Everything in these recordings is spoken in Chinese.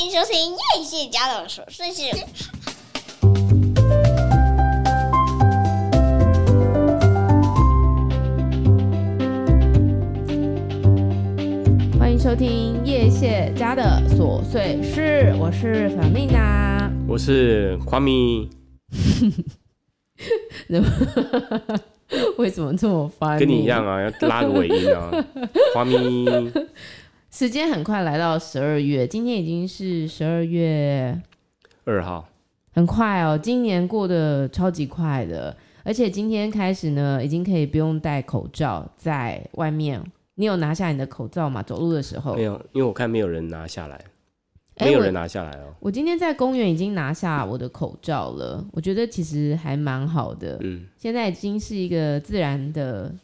欢迎收听叶谢家的琐碎事。欢迎收听叶谢家的琐碎事，我是小蜜娜，我是夸咪。为什么这么烦？跟你一样啊，要拉个尾音啊，夸咪。时间很快来到十二月，今天已经是十二月二号，很快哦，今年过得超级快的，而且今天开始呢，已经可以不用戴口罩在外面。你有拿下你的口罩吗？走路的时候？没有，因为我看没有人拿下来，没有人拿下来哦。我，我今天在公园已经拿下我的口罩了，我觉得其实还蛮好的。嗯，现在已经是一个自然的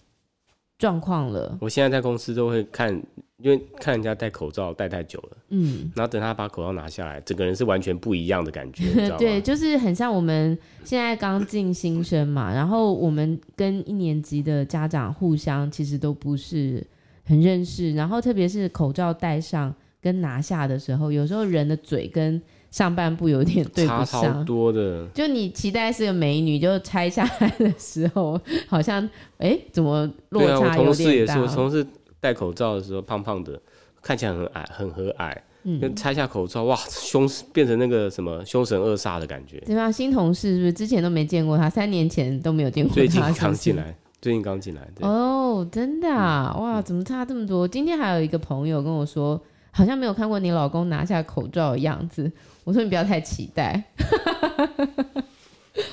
状况了。我现在在公司都会看。因为看人家戴口罩戴太久了，嗯，然后等他把口罩拿下来，整个人是完全不一样的感觉，对，就是很像我们现在刚进新生嘛，然后我们跟一年级的家长互相其实都不是很认识，然后特别是口罩戴上跟拿下的时候，有时候人的嘴跟上半部有点对不上，多的。就你期待是个美女，就拆下来的时候，好像哎，怎么落差有点大？对啊，我同事也是，我同事。戴口罩的时候，胖胖的，看起来很矮，很和蔼。嗯，拆下口罩，哇，凶变成那个什么凶神恶煞的感觉。对吧？新同事是不是之前都没见过他？三年前都没有见过他。最近刚进来，最近刚进来。哦，真的啊，嗯、哇，怎么差这么多？今天还有一个朋友跟我说，好像没有看过你老公拿下口罩的样子。我说你不要太期待。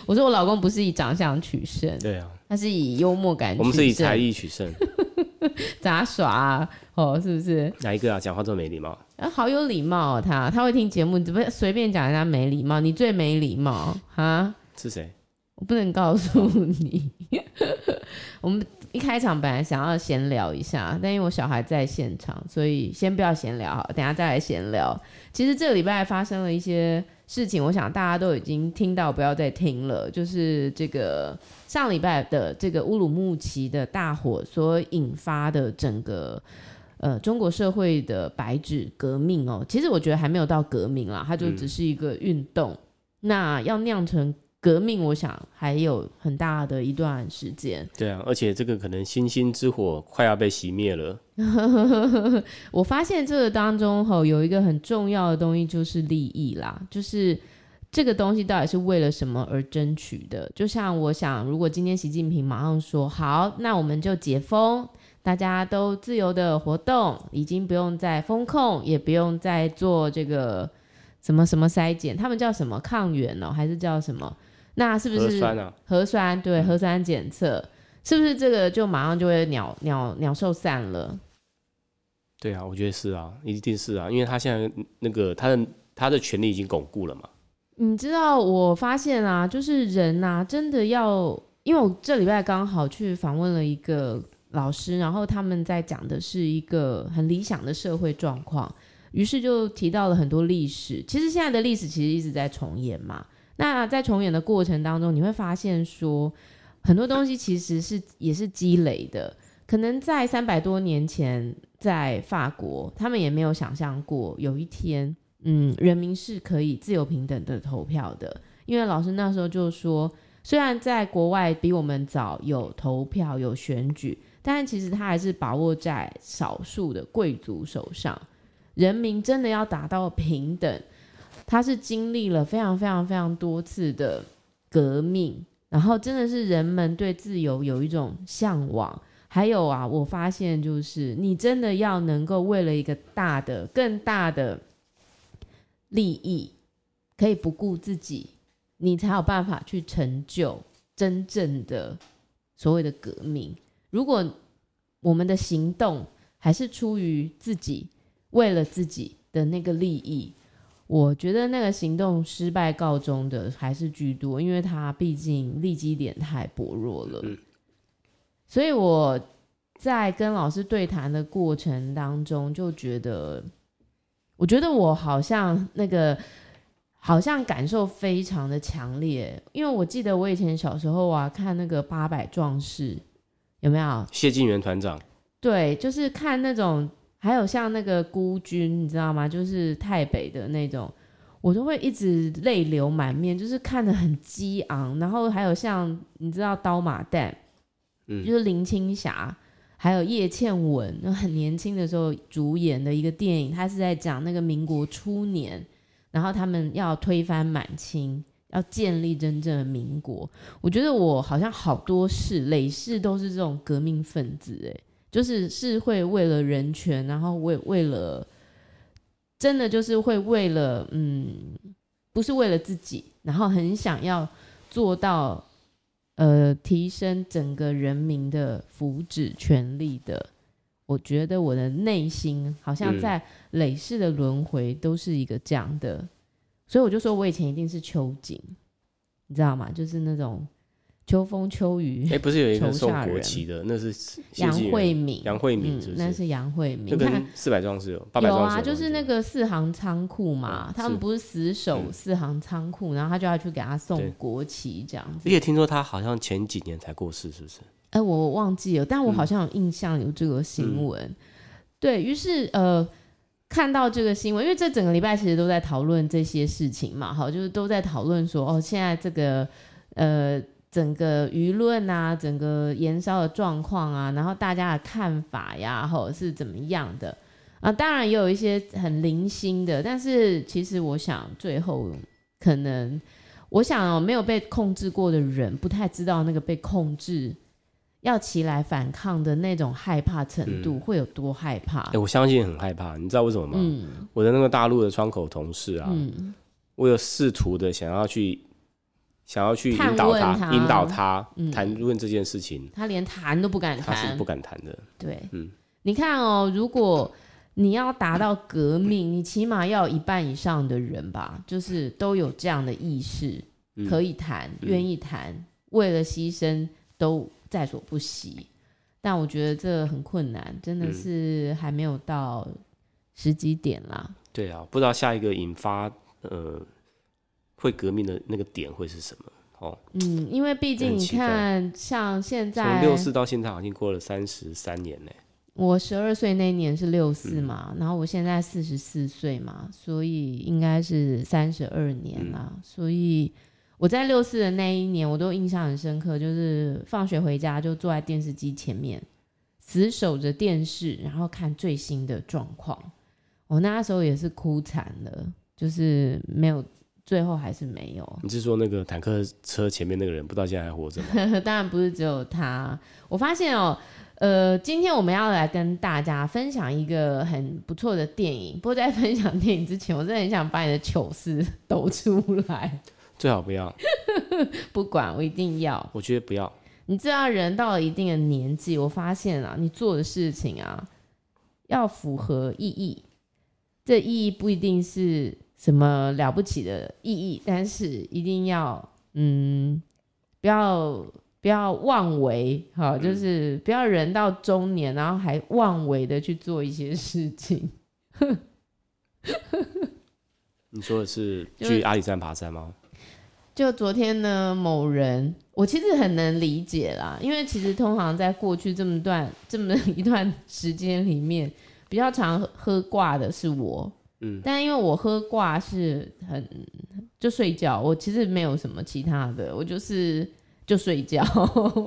我说我老公不是以长相取胜，对啊，他是以幽默感取胜。我们是以才艺取胜。杂耍啊，哦，是不是？哪一个啊？讲话这么没礼貌？啊，好有礼貌哦，他他会听节目，怎么随便讲人家没礼貌？你最没礼貌啊？是谁？我不能告诉你。我们一开场本来想要闲聊一下，但因为我小孩在现场，所以先不要闲聊好，等下再来闲聊。其实这个礼拜发生了一些事情，我想大家都已经听到，不要再听了。就是这个上礼拜的这个乌鲁木齐的大火所引发的整个呃中国社会的白纸革命哦，其实我觉得还没有到革命啦，它就只是一个运动。嗯、那要酿成革命，我想还有很大的一段时间。对啊，而且这个可能星星之火快要被熄灭了。我发现这个当中吼有一个很重要的东西，就是利益啦，就是这个东西到底是为了什么而争取的？就像我想，如果今天习近平马上说好，那我们就解封，大家都自由的活动，已经不用再封控，也不用再做这个什么什么筛检，他们叫什么抗原哦，还是叫什么？那是不是核酸啊？核酸对，核酸检测，嗯、是不是这个就马上就会鸟鸟鸟兽散了？对啊，我觉得是啊，一定是啊，因为他现在那个他的他的权利已经巩固了嘛。你知道，我发现啊，就是人啊，真的要，因为我这礼拜刚好去访问了一个老师，然后他们在讲的是一个很理想的社会状况，于是就提到了很多历史。其实现在的历史其实一直在重演嘛。那在重演的过程当中，你会发现说很多东西其实是也是积累的。可能在三百多年前，在法国，他们也没有想象过有一天，嗯，人民是可以自由平等的投票的。因为老师那时候就说，虽然在国外比我们早有投票有选举，但其实他还是把握在少数的贵族手上。人民真的要达到平等。他是经历了非常非常非常多次的革命，然后真的是人们对自由有一种向往。还有啊，我发现就是你真的要能够为了一个大的、更大的利益，可以不顾自己，你才有办法去成就真正的所谓的革命。如果我们的行动还是出于自己，为了自己的那个利益。我觉得那个行动失败告终的还是居多，因为他毕竟立基点太薄弱了。嗯。所以我在跟老师对谈的过程当中，就觉得，我觉得我好像那个好像感受非常的强烈，因为我记得我以前小时候啊，看那个八百壮士，有没有？谢晋元团长。对，就是看那种。还有像那个孤军，你知道吗？就是台北的那种，我都会一直泪流满面，就是看得很激昂。然后还有像你知道刀马旦，嗯，就是林青霞，还有叶倩文，很年轻的时候主演的一个电影，他是在讲那个民国初年，然后他们要推翻满清。要建立真正的民国，我觉得我好像好多事，累世都是这种革命分子，哎，就是是会为了人权，然后为为了，真的就是会为了，嗯，不是为了自己，然后很想要做到，呃，提升整个人民的福祉权利的。我觉得我的内心好像在累世的轮回都是一个这样的。所以我就说，我以前一定是秋瑾，你知道吗？就是那种秋风秋雨。哎、欸，不是有一个 送国旗的，那是杨惠敏。杨惠敏是不是？那是杨惠敏。那跟四百壮士有八百壮士有啊，就是那个四行仓库嘛、嗯，他们不是死守四行仓库、嗯，然后他就要去给他送国旗这样子。而且听说他好像前几年才过世，是不是？哎、欸，我忘记了，但我好像有印象有这个新闻、嗯。对，于是呃。看到这个新闻，因为这整个礼拜其实都在讨论这些事情嘛，好，就是都在讨论说，哦，现在这个呃整个舆论啊，整个燃烧的状况啊，然后大家的看法呀，或者是怎么样的啊，当然也有一些很零星的，但是其实我想最后可能，我想哦，没有被控制过的人不太知道那个被控制。要起来反抗的那种害怕程度会有多害怕？哎、嗯欸，我相信很害怕。你知道为什么吗？嗯、我的那个大陆的窗口同事啊，嗯、我有试图的想要去，想要去引导他，他引导他谈论这件事情，他连谈都不敢谈，他是不敢谈的。对，嗯，你看哦，如果你要达到革命，你起码要有一半以上的人吧，就是都有这样的意识，可以谈，愿、嗯、意谈，为了牺牲都。在所不惜，但我觉得这很困难，真的是还没有到时机点啦、嗯。对啊，不知道下一个引发呃会革命的那个点会是什么哦。嗯，因为毕竟你看，像现在从六四到现在，好像过了三十三年呢。我十二岁那年是六四嘛、嗯，然后我现在四十四岁嘛，所以应该是三十二年啦、嗯，所以。我在六四的那一年，我都印象很深刻，就是放学回家就坐在电视机前面，死守着电视，然后看最新的状况。我那时候也是哭惨了，就是没有，最后还是没有。你是说那个坦克车前面那个人，不知道现在还活着吗？当然不是只有他。我发现哦，呃，今天我们要来跟大家分享一个很不错的电影。不过在分享电影之前，我真的很想把你的糗事 抖出来。最好不要，不管我一定要。我觉得不要。你知道，人到了一定的年纪，我发现啊，你做的事情啊，要符合意义。这意义不一定是什么了不起的意义，但是一定要，嗯，不要不要妄为，好，就是不要人到中年，然后还妄为的去做一些事情。你说的是去阿里山爬山吗？就昨天呢，某人我其实很能理解啦，因为其实通常在过去这么段这么一段时间里面，比较常喝挂的是我，嗯，但因为我喝挂是很就睡觉，我其实没有什么其他的，我就是就睡觉，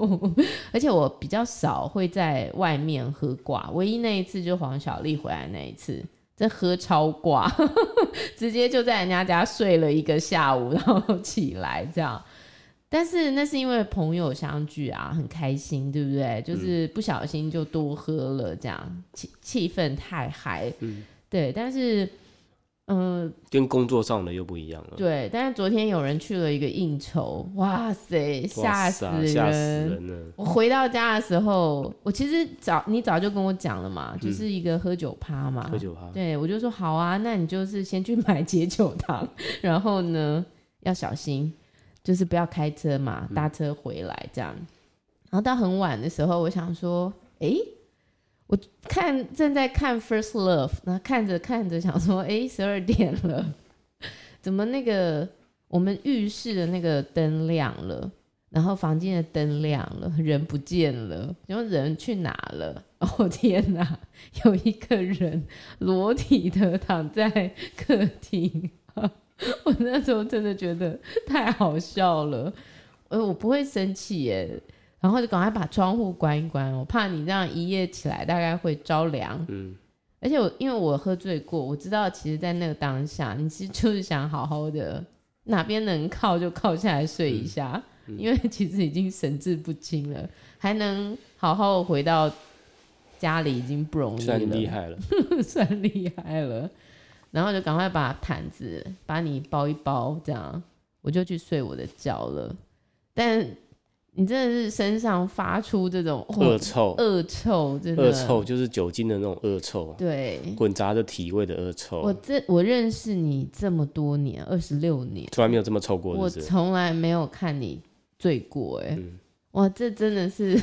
而且我比较少会在外面喝挂，唯一那一次就黄小丽回来那一次。在喝超挂，直接就在人家家睡了一个下午，然后起来这样。但是那是因为朋友相聚啊，很开心，对不对？就是不小心就多喝了，这样气气氛太嗨。嗯，对。但是。嗯，跟工作上的又不一样了。对，但是昨天有人去了一个应酬，哇塞，吓死人！吓死人了！我回到家的时候，我其实早你早就跟我讲了嘛，就是一个喝酒趴嘛。喝酒趴。对，我就说好啊，那你就是先去 买解酒糖，然后呢要小心，就是不要开车嘛，搭车回来这样。然后到很晚的时候，我想说，哎。我看正在看《First Love》，那看着看着想说，哎，十二点了，怎么那个我们浴室的那个灯亮了？然后房间的灯亮了，人不见了，然后人去哪了？哦天哪，有一个人裸体的躺在客厅，我那时候真的觉得太好笑了。呃，我不会生气耶，然后就赶快把窗户关一关，我怕你这样一夜起来大概会着凉。嗯，而且我因为我喝醉过，我知道其实，在那个当下，你其实就是想好好的，哪边能靠就靠下来睡一下，嗯嗯、因为其实已经神志不清了，还能好好回到家里已经不容易了，算厉害了，算厉害了。然后就赶快把毯子把你包一包，这样我就去睡我的觉了。但你真的是身上发出这种恶臭，恶臭，真的恶臭就是酒精的那种恶臭，对，混杂着体味的恶臭。我这我认识你这么多年，二十六年，从来没有这么臭过是是？我从来没有看你醉过，哎、嗯，哇，这真的是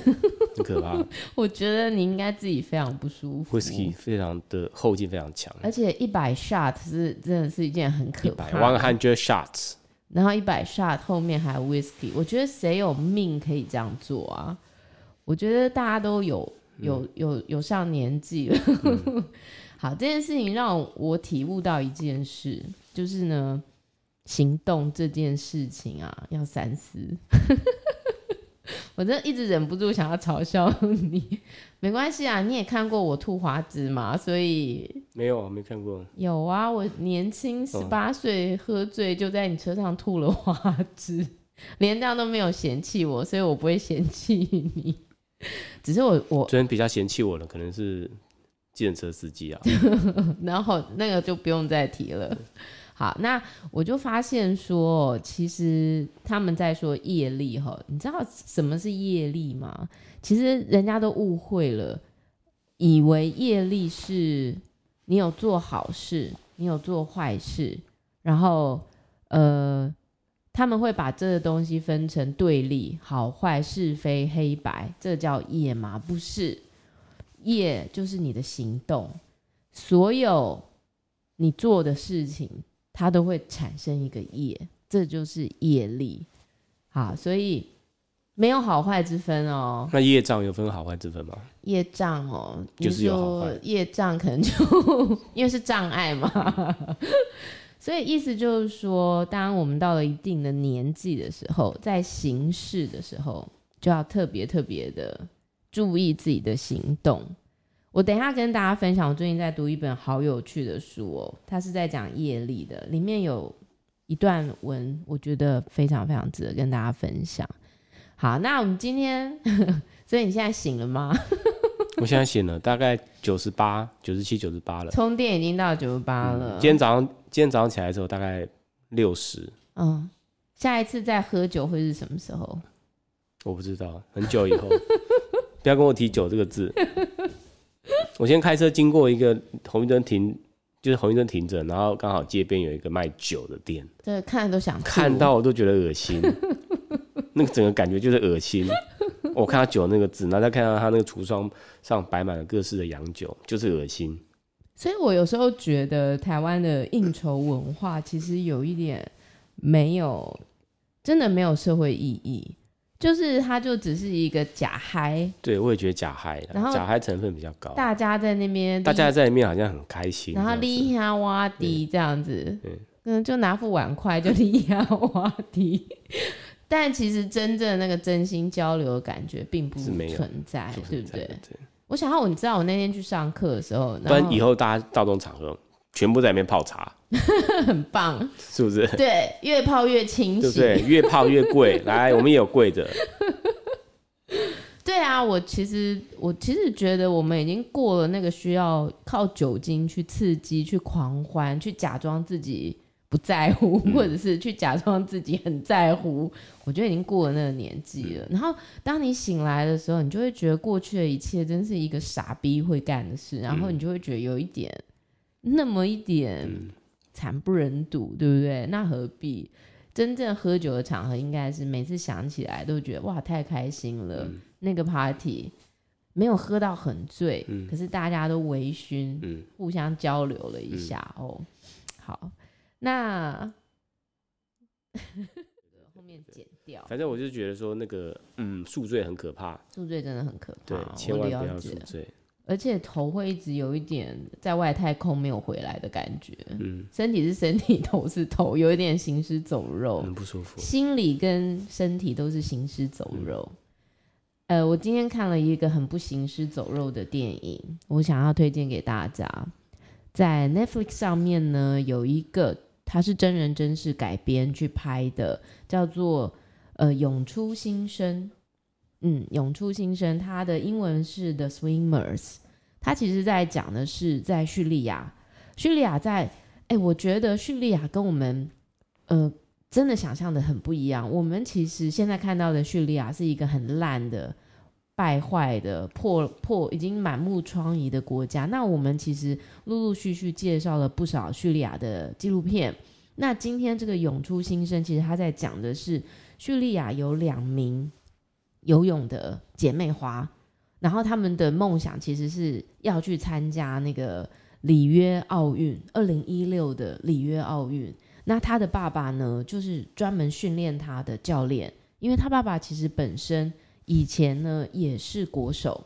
很可怕。我觉得你应该自己非常不舒服。Whisky 非常的后劲非常强，而且一百 shot 是真的是一件很可怕的。One hundred shots。然后一百 shot 后面还有 whisky，我觉得谁有命可以这样做啊？我觉得大家都有有有有上年纪了。嗯、好，这件事情让我体悟到一件事，就是呢，行动这件事情啊，要三思。我真的一直忍不住想要嘲笑你，没关系啊，你也看过我吐花枝嘛，所以没有啊，没看过。有啊，我年轻十八岁喝醉就在你车上吐了花枝，连这样都没有嫌弃我，所以我不会嫌弃你。只是我我昨天比较嫌弃我的可能是计程车司机啊，然后那个就不用再提了。好，那我就发现说，其实他们在说业力哈，你知道什么是业力吗？其实人家都误会了，以为业力是你有做好事，你有做坏事，然后呃，他们会把这个东西分成对立，好坏是非黑白，这叫业吗？不是，业就是你的行动，所有你做的事情。它都会产生一个业，这就是业力。好，所以没有好坏之分哦。那业障有分好坏之分吗？业障哦，就是有好坏。业障可能就因为是障碍嘛，所以意思就是说，当我们到了一定的年纪的时候，在行事的时候，就要特别特别的注意自己的行动。我等一下跟大家分享，我最近在读一本好有趣的书哦，它是在讲业力的，里面有一段文，我觉得非常非常值得跟大家分享。好，那我们今天，所以你现在醒了吗？我现在醒了，大概九十八、九十七、九十八了，充电已经到九十八了。嗯，今天早上，今天早上起来的时候大概六十。嗯，下一次再喝酒会是什么时候？我不知道，很久以后。不要跟我提酒这个字。我先开车经过一个红绿灯停，就是红绿灯停着，然后刚好街边有一个卖酒的店，对，看都想看到我都觉得恶心，那个整个感觉就是恶心。我看到酒那个字，然后再看到他那个橱窗上摆满了各式的洋酒，就是恶心。所以我有时候觉得台湾的应酬文化其实有一点没有，真的没有社会意义。就是它就只是一个假嗨，对，我也觉得假嗨，然后假嗨成分比较高。大家在那边，大家在里面好像很开心，然后立下哇迪这样子，嗯，就拿副碗筷就立下哇迪。但其实真正那个真心交流的感觉并不存在，对不对？我想要，你知道我那天去上课的时候，不然以后大家到这种场合。全部在里面泡茶，很棒，是不是？对，越泡越清醒，对不对？越泡越贵。来，我们也有贵的。对啊，我其实我其实觉得我们已经过了那个需要靠酒精去刺激、去狂欢、去假装自己不在乎，嗯、或者是去假装自己很在乎。我觉得已经过了那个年纪了。嗯、然后当你醒来的时候，你就会觉得过去的一切真是一个傻逼会干的事，然后你就会觉得有一点。那么一点惨不忍睹，嗯、对不对？那何必？真正喝酒的场合，应该是每次想起来都觉得哇，太开心了。嗯、那个 party 没有喝到很醉，嗯、可是大家都微醺，嗯、互相交流了一下、嗯、哦。好，那 后面面剪掉。反正我就觉得说那个，嗯，宿醉很可怕，宿醉真的很可怕，对，千万不要宿醉。而且头会一直有一点在外太空没有回来的感觉，嗯，身体是身体，头是头，有一点行尸走肉，很不舒服。心理跟身体都是行尸走肉。嗯、呃，我今天看了一个很不行尸走肉的电影，我想要推荐给大家，在 Netflix 上面呢有一个，它是真人真事改编去拍的，叫做呃《涌出新生》。嗯，涌出新生，它的英文是 The Swimmers，它其实在讲的是在叙利亚，叙利亚在，哎，我觉得叙利亚跟我们，呃，真的想象的很不一样。我们其实现在看到的叙利亚是一个很烂的、败坏的、破破已经满目疮痍的国家。那我们其实陆陆续续介绍了不少叙利亚的纪录片。那今天这个涌出新生，其实他在讲的是叙利亚有两名。游泳的姐妹花，然后他们的梦想其实是要去参加那个里约奥运，二零一六的里约奥运。那他的爸爸呢，就是专门训练他的教练，因为他爸爸其实本身以前呢也是国手，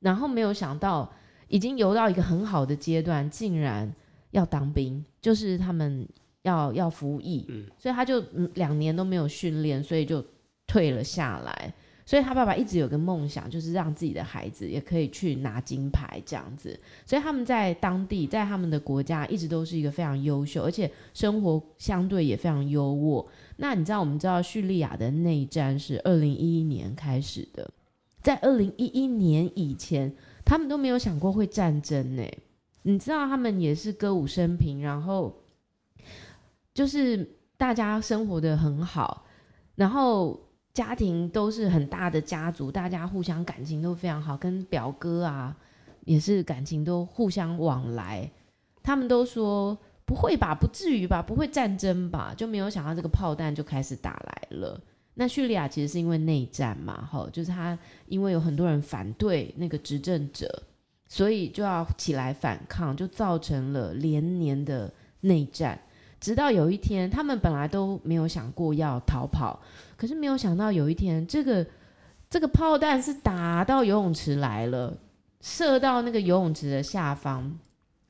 然后没有想到已经游到一个很好的阶段，竟然要当兵，就是他们要要服役，嗯，所以他就两年都没有训练，所以就退了下来。所以他爸爸一直有个梦想，就是让自己的孩子也可以去拿金牌这样子。所以他们在当地，在他们的国家，一直都是一个非常优秀，而且生活相对也非常优渥。那你知道，我们知道叙利亚的内战是二零一一年开始的，在二零一一年以前，他们都没有想过会战争呢。你知道，他们也是歌舞升平，然后就是大家生活得很好，然后。家庭都是很大的家族，大家互相感情都非常好，跟表哥啊也是感情都互相往来。他们都说不会吧，不至于吧，不会战争吧，就没有想到这个炮弹就开始打来了。那叙利亚其实是因为内战嘛，哈，就是他因为有很多人反对那个执政者，所以就要起来反抗，就造成了连年的内战。直到有一天，他们本来都没有想过要逃跑，可是没有想到有一天，这个这个炮弹是打到游泳池来了，射到那个游泳池的下方。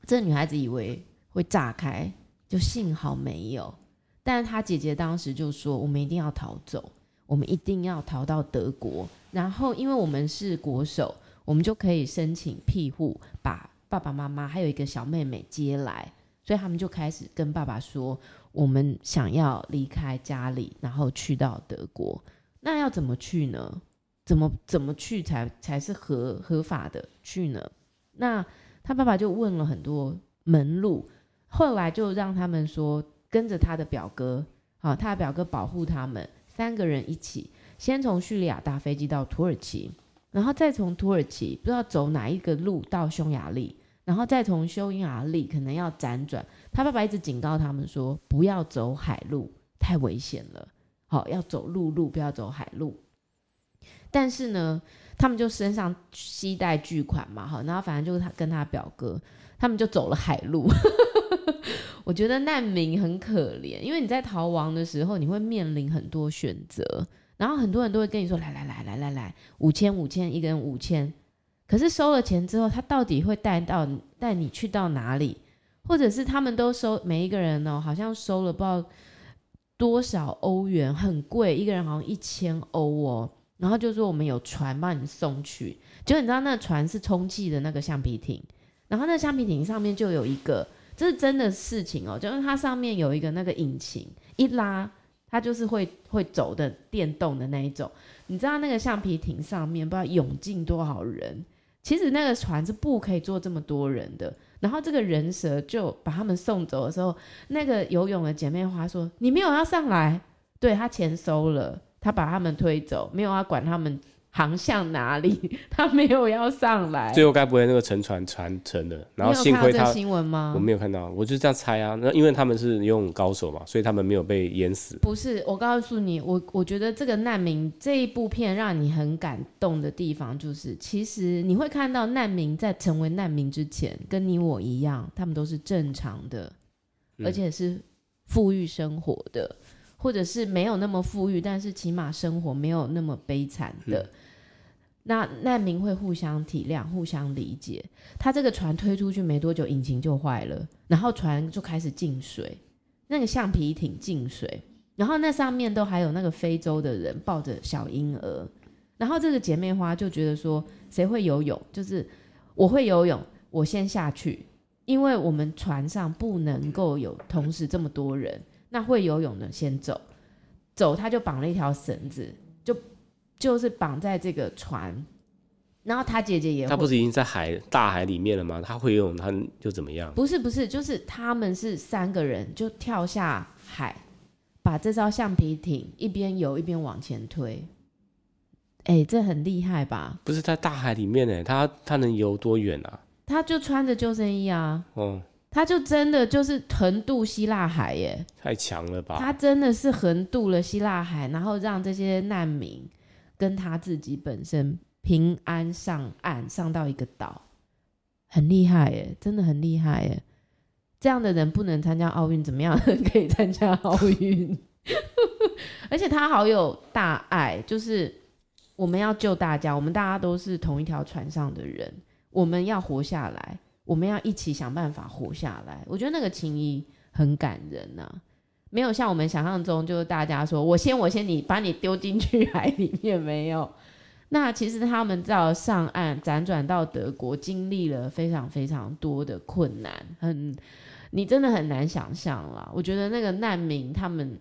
这女孩子以为会炸开，就幸好没有。但她姐姐当时就说：“我们一定要逃走，我们一定要逃到德国。然后，因为我们是国手，我们就可以申请庇护，把爸爸妈妈还有一个小妹妹接来。”所以他们就开始跟爸爸说：“我们想要离开家里，然后去到德国。那要怎么去呢？怎么怎么去才才是合合法的去呢？”那他爸爸就问了很多门路，后来就让他们说跟着他的表哥，好，他的表哥保护他们三个人一起，先从叙利亚搭飞机到土耳其，然后再从土耳其不知道走哪一个路到匈牙利。然后再从匈牙利可能要辗转，他爸爸一直警告他们说不要走海路，太危险了。好，要走陆路，不要走海路。但是呢，他们就身上携带巨款嘛，好，然后反正就是他跟他表哥，他们就走了海路。我觉得难民很可怜，因为你在逃亡的时候，你会面临很多选择，然后很多人都会跟你说，来来来来来来，五千五千，一个人五千。可是收了钱之后，他到底会带到带你去到哪里？或者是他们都收每一个人呢、哦？好像收了不知道多少欧元，很贵，一个人好像一千欧哦。然后就说我们有船帮你送去，就你知道那船是充气的那个橡皮艇，然后那橡皮艇上面就有一个，这是真的事情哦，就是它上面有一个那个引擎，一拉它就是会会走的电动的那一种。你知道那个橡皮艇上面不知道涌进多少人？其实那个船是不可以坐这么多人的，然后这个人蛇就把他们送走的时候，那个游泳的姐妹花说：“你没有要上来，对，他钱收了，他把他们推走，没有要管他们。”航向哪里？他没有要上来。最后该不会那个沉船船沉了？然后幸亏他，新闻吗？我没有看到，我就这样猜啊。那因为他们是游泳高手嘛，所以他们没有被淹死。不是，我告诉你，我我觉得这个难民这一部片让你很感动的地方，就是其实你会看到难民在成为难民之前，跟你我一样，他们都是正常的，而且是富裕生活的。或者是没有那么富裕，但是起码生活没有那么悲惨的。嗯那难民会互相体谅、互相理解。他这个船推出去没多久，引擎就坏了，然后船就开始进水，那个橡皮艇进水，然后那上面都还有那个非洲的人抱着小婴儿。然后这个姐妹花就觉得说，谁会游泳？就是我会游泳，我先下去，因为我们船上不能够有同时这么多人。那会游泳的先走，走他就绑了一条绳子，就。就是绑在这个船，然后他姐姐也，他不是已经在海大海里面了吗？他会游泳，他就怎么样？不是不是，就是他们是三个人就跳下海，把这艘橡皮艇一边游一边往前推。哎、欸，这很厉害吧？不是在大海里面呢，他他能游多远啊？他就穿着救生衣啊，哦，他就真的就是横渡希腊海耶，太强了吧？他真的是横渡了希腊海，然后让这些难民。跟他自己本身平安上岸，上到一个岛，很厉害耶，真的很厉害耶！这样的人不能参加奥运，怎么样可以参加奥运？而且他好有大爱，就是我们要救大家，我们大家都是同一条船上的人，我们要活下来，我们要一起想办法活下来。我觉得那个情谊很感人呐、没有像我们想象中，就是大家说我先我先你把你丢进去海里面没有。那其实他们到上岸辗转到德国，经历了非常非常多的困难，很你真的很难想象啦。我觉得那个难民他们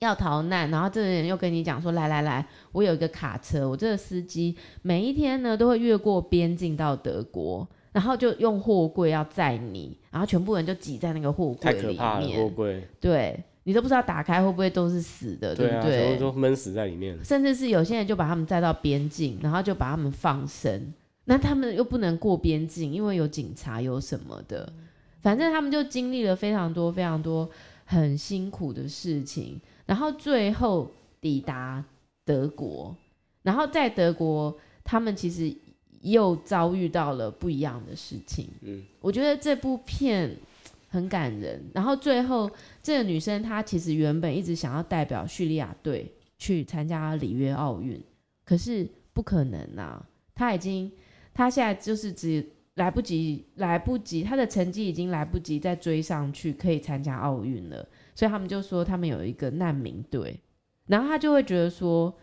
要逃难，然后这个人又跟你讲说，来来来，我有一个卡车，我这个司机每一天呢都会越过边境到德国，然后就用货柜要载你，然后全部人就挤在那个货柜里面，太可怕了，货柜对。你都不知道打开会不会都是死的，对不对？对啊，都闷死在里面。甚至是有些人就把他们载到边境，然后就把他们放生。那他们又不能过边境，因为有警察有什么的。反正他们就经历了非常多非常多很辛苦的事情，然后最后抵达德国。然后在德国，他们其实又遭遇到了不一样的事情。嗯，我觉得这部片。很感人，然后最后这个女生她其实原本一直想要代表叙利亚队去参加里约奥运，可是不可能啊！她已经，她现在就是只来不及，来不及，她的成绩已经来不及再追上去可以参加奥运了，所以他们就说他们有一个难民队，然后她就会觉得说，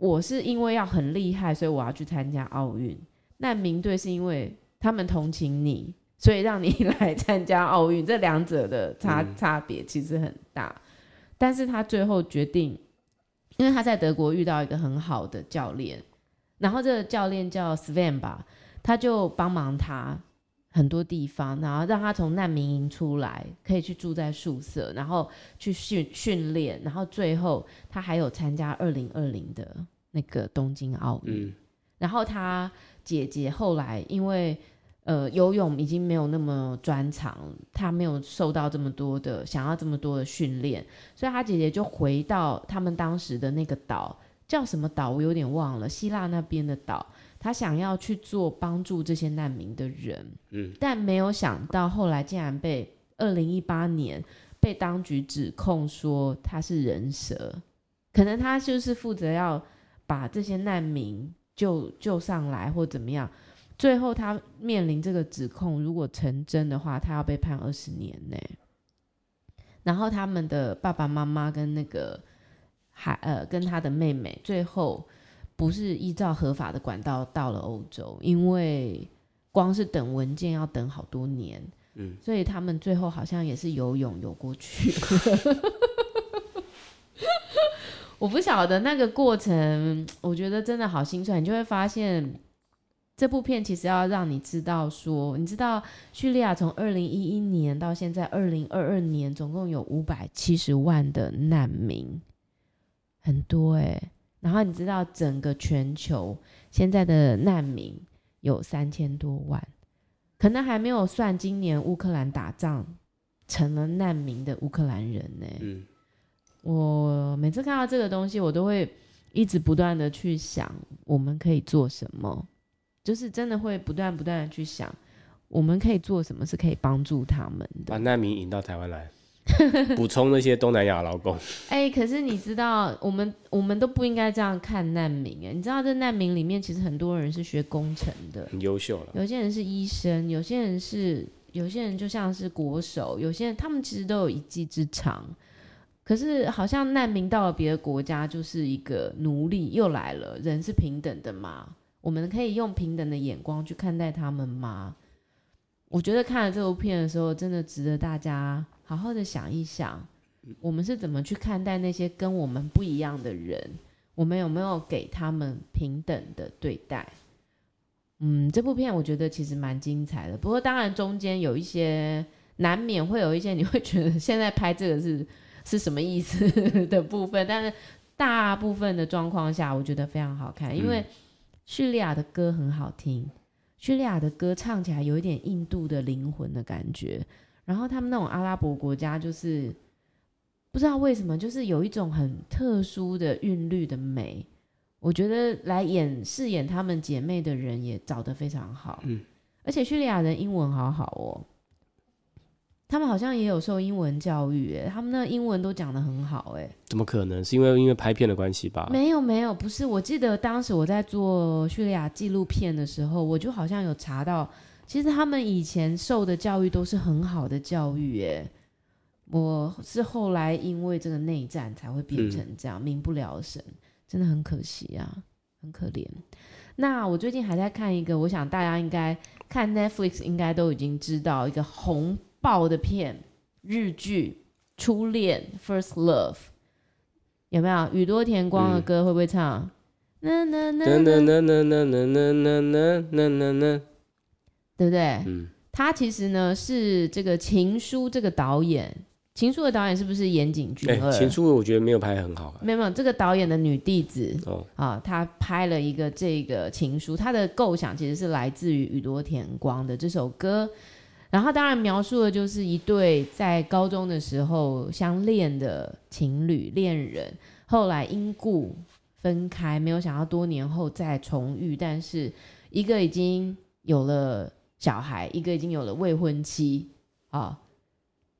我是因为要很厉害，所以我要去参加奥运，难民队是因为他们同情你。所以让你来参加奥运，这两者的差差别其实很大。但是他最后决定，因为他在德国遇到一个很好的教练，然后这个教练叫 Sven 吧，他就帮忙他很多地方，然后让他从难民营出来，可以去住在宿舍，然后去训训练，然后最后他还有参加二零二零的那个东京奥运。嗯。然后他姐姐后来因为。呃，游泳已经没有那么专长，他没有受到这么多的想要这么多的训练，所以他姐姐就回到他们当时的那个岛，叫什么岛我有点忘了，希腊那边的岛，他想要去做帮助这些难民的人，嗯，但没有想到后来竟然被二零一八年被当局指控说他是人蛇，可能他就是负责要把这些难民救救上来或怎么样。最后，他面临这个指控，如果成真的话，他要被判二十年呢。然后，他们的爸爸妈妈跟那个孩呃跟他的妹妹，最后不是依照合法的管道到了欧洲，因为光是等文件要等好多年，嗯，所以他们最后好像也是游泳游过去。我不晓得那个过程，我觉得真的好心酸，你就会发现。这部片其实要让你知道说，说你知道叙利亚从二零一一年到现在二零二二年，总共有五百七十万的难民，很多诶。然后你知道整个全球现在的难民有三千多万，可能还没有算今年乌克兰打仗成了难民的乌克兰人呢。嗯，我每次看到这个东西，我都会一直不断的去想，我们可以做什么。就是真的会不断不断的去想，我们可以做什么是可以帮助他们的。把难民引到台湾来，补充那些东南亚劳工。哎、欸，可是你知道，我们我们都不应该这样看难民哎。你知道，这难民里面其实很多人是学工程的，很优秀了。有些人是医生，有些人是，有些人就像是国手，有些人他们其实都有一技之长。可是好像难民到了别的国家就是一个奴隶，又来了。人是平等的嘛？我们可以用平等的眼光去看待他们吗？我觉得看了这部片的时候，真的值得大家好好的想一想，我们是怎么去看待那些跟我们不一样的人？我们有没有给他们平等的对待？嗯，这部片我觉得其实蛮精彩的。不过当然中间有一些难免会有一些你会觉得现在拍这个是是什么意思 的部分，但是大部分的状况下，我觉得非常好看，因为叙利亚的歌很好听。叙利亚的歌唱起来有一点印度的灵魂的感觉，然后他们那种阿拉伯国家就是不知道为什么，就是有一种很特殊的韵律的美。我觉得来演饰演他们姐妹的人也找得非常好，嗯，而且叙利亚人英文好好哦。他们好像也有受英文教育，哎，他们那个英文都讲得很好，哎，怎么可能？是因为因为拍片的关系吧？没有没有，不是。我记得当时我在做叙利亚纪录片的时候，我就好像有查到，其实他们以前受的教育都是很好的教育，哎，我是后来因为这个内战才会变成这样，嗯、民不聊生，真的很可惜啊，很可怜。那我最近还在看一个，我想大家应该看 Netflix 应该都已经知道一个红。爆的片，日剧《初恋》（First Love） 有没有？宇多田光的歌会不会唱？那那那那那那那那那那那那，对不对？嗯，他其实呢是这个《情书》这个导演，《情书》的导演是不是岩井俊二？欸，《情书》我觉得没有拍很好。没有没有，这个导演的女弟子哦啊，他拍了一个这个《情书》，他的构想其实是来自于宇多田光的这首歌。然后当然描述的就是一对在高中的时候相恋的情侣恋人，后来因故分开，没有想到多年后再重遇，但是一个已经有了小孩，一个已经有了未婚妻啊。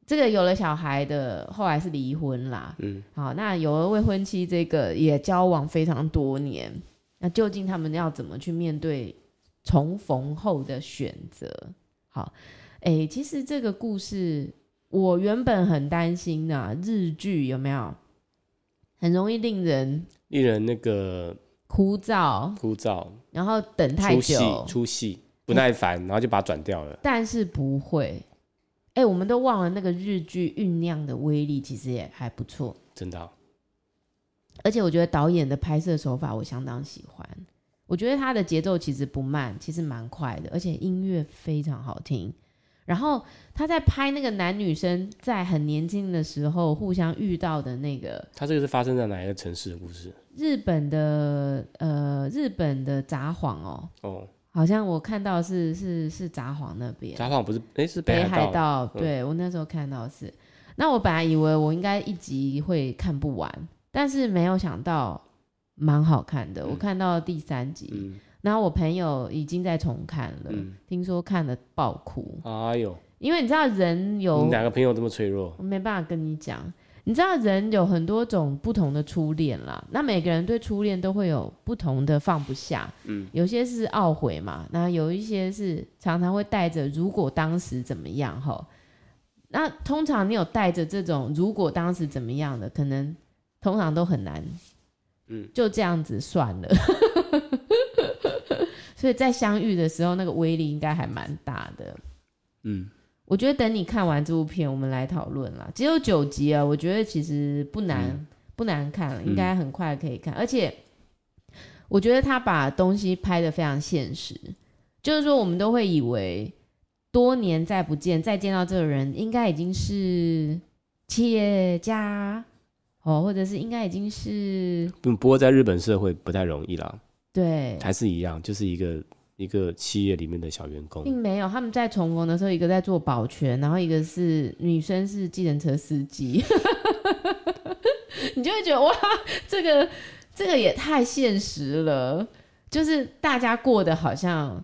这个有了小孩的后来是离婚啦，嗯，好，那有了未婚妻这个也交往非常多年，那究竟他们要怎么去面对重逢后的选择？好。哎，其实这个故事我原本很担心呐、啊，日剧有没有很容易令人令人那个枯燥枯燥，然后等太久出戏，出戏不耐烦，然后就把它转掉了。但是不会，哎，我们都忘了那个日剧酝酿的威力，其实也还不错，真的、哦。而且我觉得导演的拍摄手法我相当喜欢，我觉得他的节奏其实不慢，其实蛮快的，而且音乐非常好听。然后他在拍那个男女生在很年轻的时候互相遇到的那个，他这个是发生在哪一个城市的故事？日本的呃，日本的札幌哦，哦，好像我看到是是是札幌那边。札幌不是？哎，是北海道。北海道，对、嗯、我那时候看到是。那我本来以为我应该一集会看不完，但是没有想到蛮好看的。嗯、我看到第三集。嗯然后我朋友已经在重看了，嗯、听说看了爆哭。哎呦！因为你知道人有你哪个朋友这么脆弱？我没办法跟你讲。你知道人有很多种不同的初恋啦，那每个人对初恋都会有不同的放不下。嗯，有些是懊悔嘛，那有一些是常常会带着如果当时怎么样哈。那通常你有带着这种如果当时怎么样的，可能通常都很难。嗯，就这样子算了。所以在相遇的时候，那个威力应该还蛮大的。嗯，我觉得等你看完这部片，我们来讨论啦。只有九集啊，我觉得其实不难，嗯、不难看了，应该很快可以看。嗯、而且，我觉得他把东西拍的非常现实，就是说我们都会以为多年再不见，再见到这个人，应该已经是企业家哦，或者是应该已经是……不过在日本社会不太容易啦。对，还是一样，就是一个一个企业里面的小员工，并没有。他们在重逢的时候，一个在做保全，然后一个是女生是计程车司机，你就会觉得哇，这个这个也太现实了。就是大家过得好像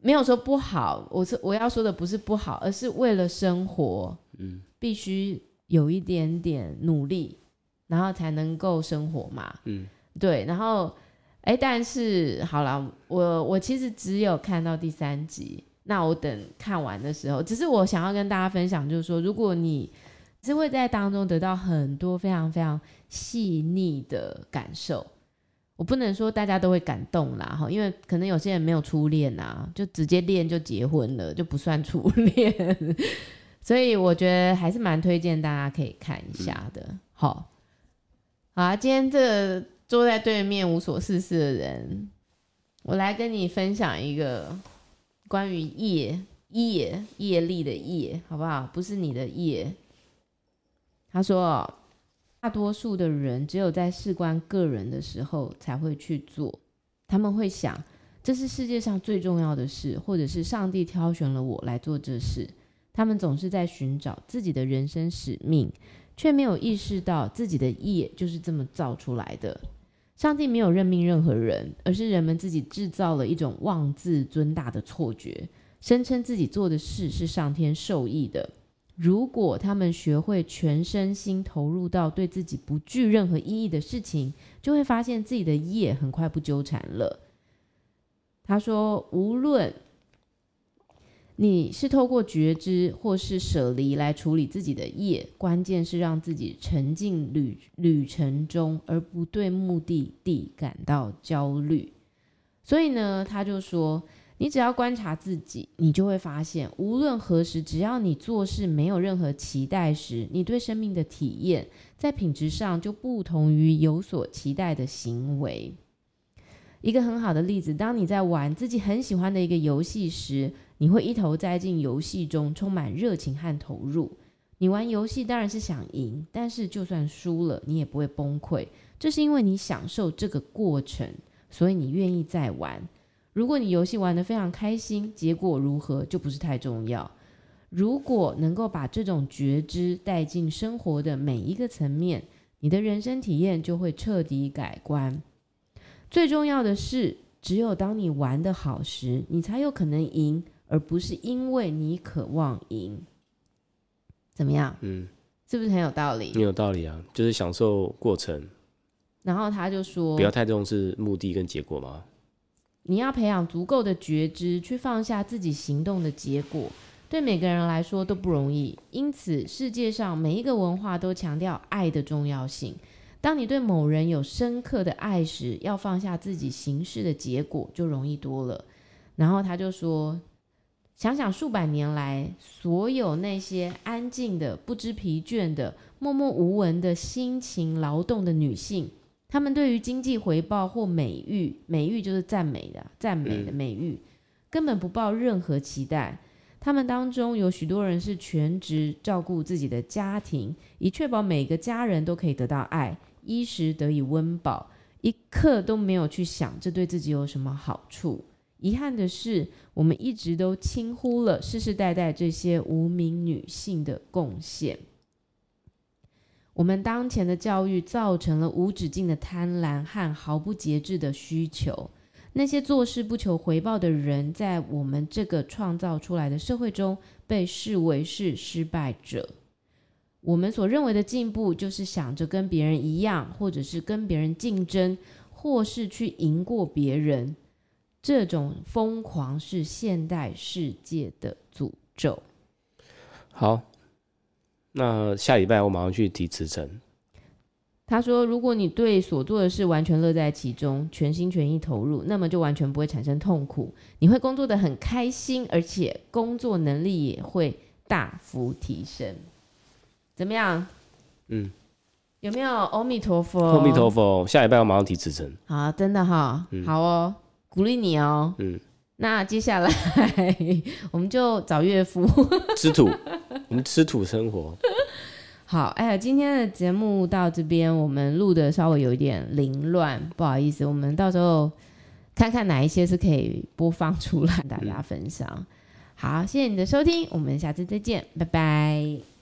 没有说不好，我是我要说的不是不好，而是为了生活，嗯，必须有一点点努力，然后才能够生活嘛。嗯，对。然后，哎，但是好了，我我其实只有看到第三集。那我等看完的时候，只是我想要跟大家分享，就是说，如果你是会在当中得到很多非常非常细腻的感受。我不能说大家都会感动啦，哈，因为可能有些人没有初恋啊，就直接恋就结婚了，就不算初恋，所以我觉得还是蛮推荐大家可以看一下的。好，好啊，今天这坐在对面无所事事的人，我来跟你分享一个关于业业业力的业，好不好？不是你的业。他说。大多数的人只有在事关个人的时候才会去做，他们会想这是世界上最重要的事，或者是上帝挑选了我来做这事。他们总是在寻找自己的人生使命，却没有意识到自己的业就是这么造出来的。上帝没有任命任何人，而是人们自己制造了一种妄自尊大的错觉，声称自己做的事是上天授意的。如果他们学会全身心投入到对自己不具任何意义的事情，就会发现自己的业很快不纠缠了。他说：“无论你是透过觉知或是舍离来处理自己的业，关键是让自己沉浸旅旅程中，而不对目的地感到焦虑。”所以呢，他就说。你只要观察自己，你就会发现，无论何时，只要你做事没有任何期待时，你对生命的体验在品质上就不同于有所期待的行为。一个很好的例子，当你在玩自己很喜欢的一个游戏时，你会一头栽进游戏中，充满热情和投入。你玩游戏当然是想赢，但是就算输了，你也不会崩溃，这是因为你享受这个过程，所以你愿意再玩。如果你游戏玩得非常开心，结果如何就不是太重要。如果能够把这种觉知带进生活的每一个层面，你的人生体验就会彻底改观。最重要的是，只有当你玩得好时，你才有可能赢，而不是因为你渴望赢。怎么样？嗯，是不是很有道理？很有道理啊，就是享受过程。然后他就说：“不要太重视目的跟结果吗。”你要培养足够的觉知，去放下自己行动的结果，对每个人来说都不容易。因此，世界上每一个文化都强调爱的重要性。当你对某人有深刻的爱时，要放下自己行事的结果就容易多了。然后他就说：“想想数百年来，所有那些安静的、不知疲倦的、默默无闻的辛勤劳动的女性。”她们对于经济回报或美誉，美誉就是赞美的，赞美的美誉，根本不抱任何期待。她们当中有许多人是全职照顾自己的家庭，以确保每个家人都可以得到爱，衣食得以温饱，一刻都没有去想这对自己有什么好处。遗憾的是，我们一直都轻忽了世世代代这些无名女性的贡献。我们当前的教育造成了无止境的贪婪和毫不节制的需求。那些做事不求回报的人，在我们这个创造出来的社会中被视为是失败者。我们所认为的进步，就是想着跟别人一样，或者是跟别人竞争，或是去赢过别人。这种疯狂是现代世界的诅咒。好。那下礼拜我马上去提辞呈。他说：“如果你对所做的事完全乐在其中，全心全意投入，那么就完全不会产生痛苦。你会工作的很开心，而且工作能力也会大幅提升。怎么样？嗯，有没有？阿弥陀佛，阿弥陀佛。下礼拜我马上提辞呈。好，真的哈，嗯、好哦，鼓励你哦。嗯。”那接下来 我们就找岳父 吃土，我们吃土生活。好，哎呀，今天的节目到这边，我们录的稍微有一点凌乱，不好意思，我们到时候看看哪一些是可以播放出来，大家分享。好，谢谢你的收听，我们下次再见，拜拜。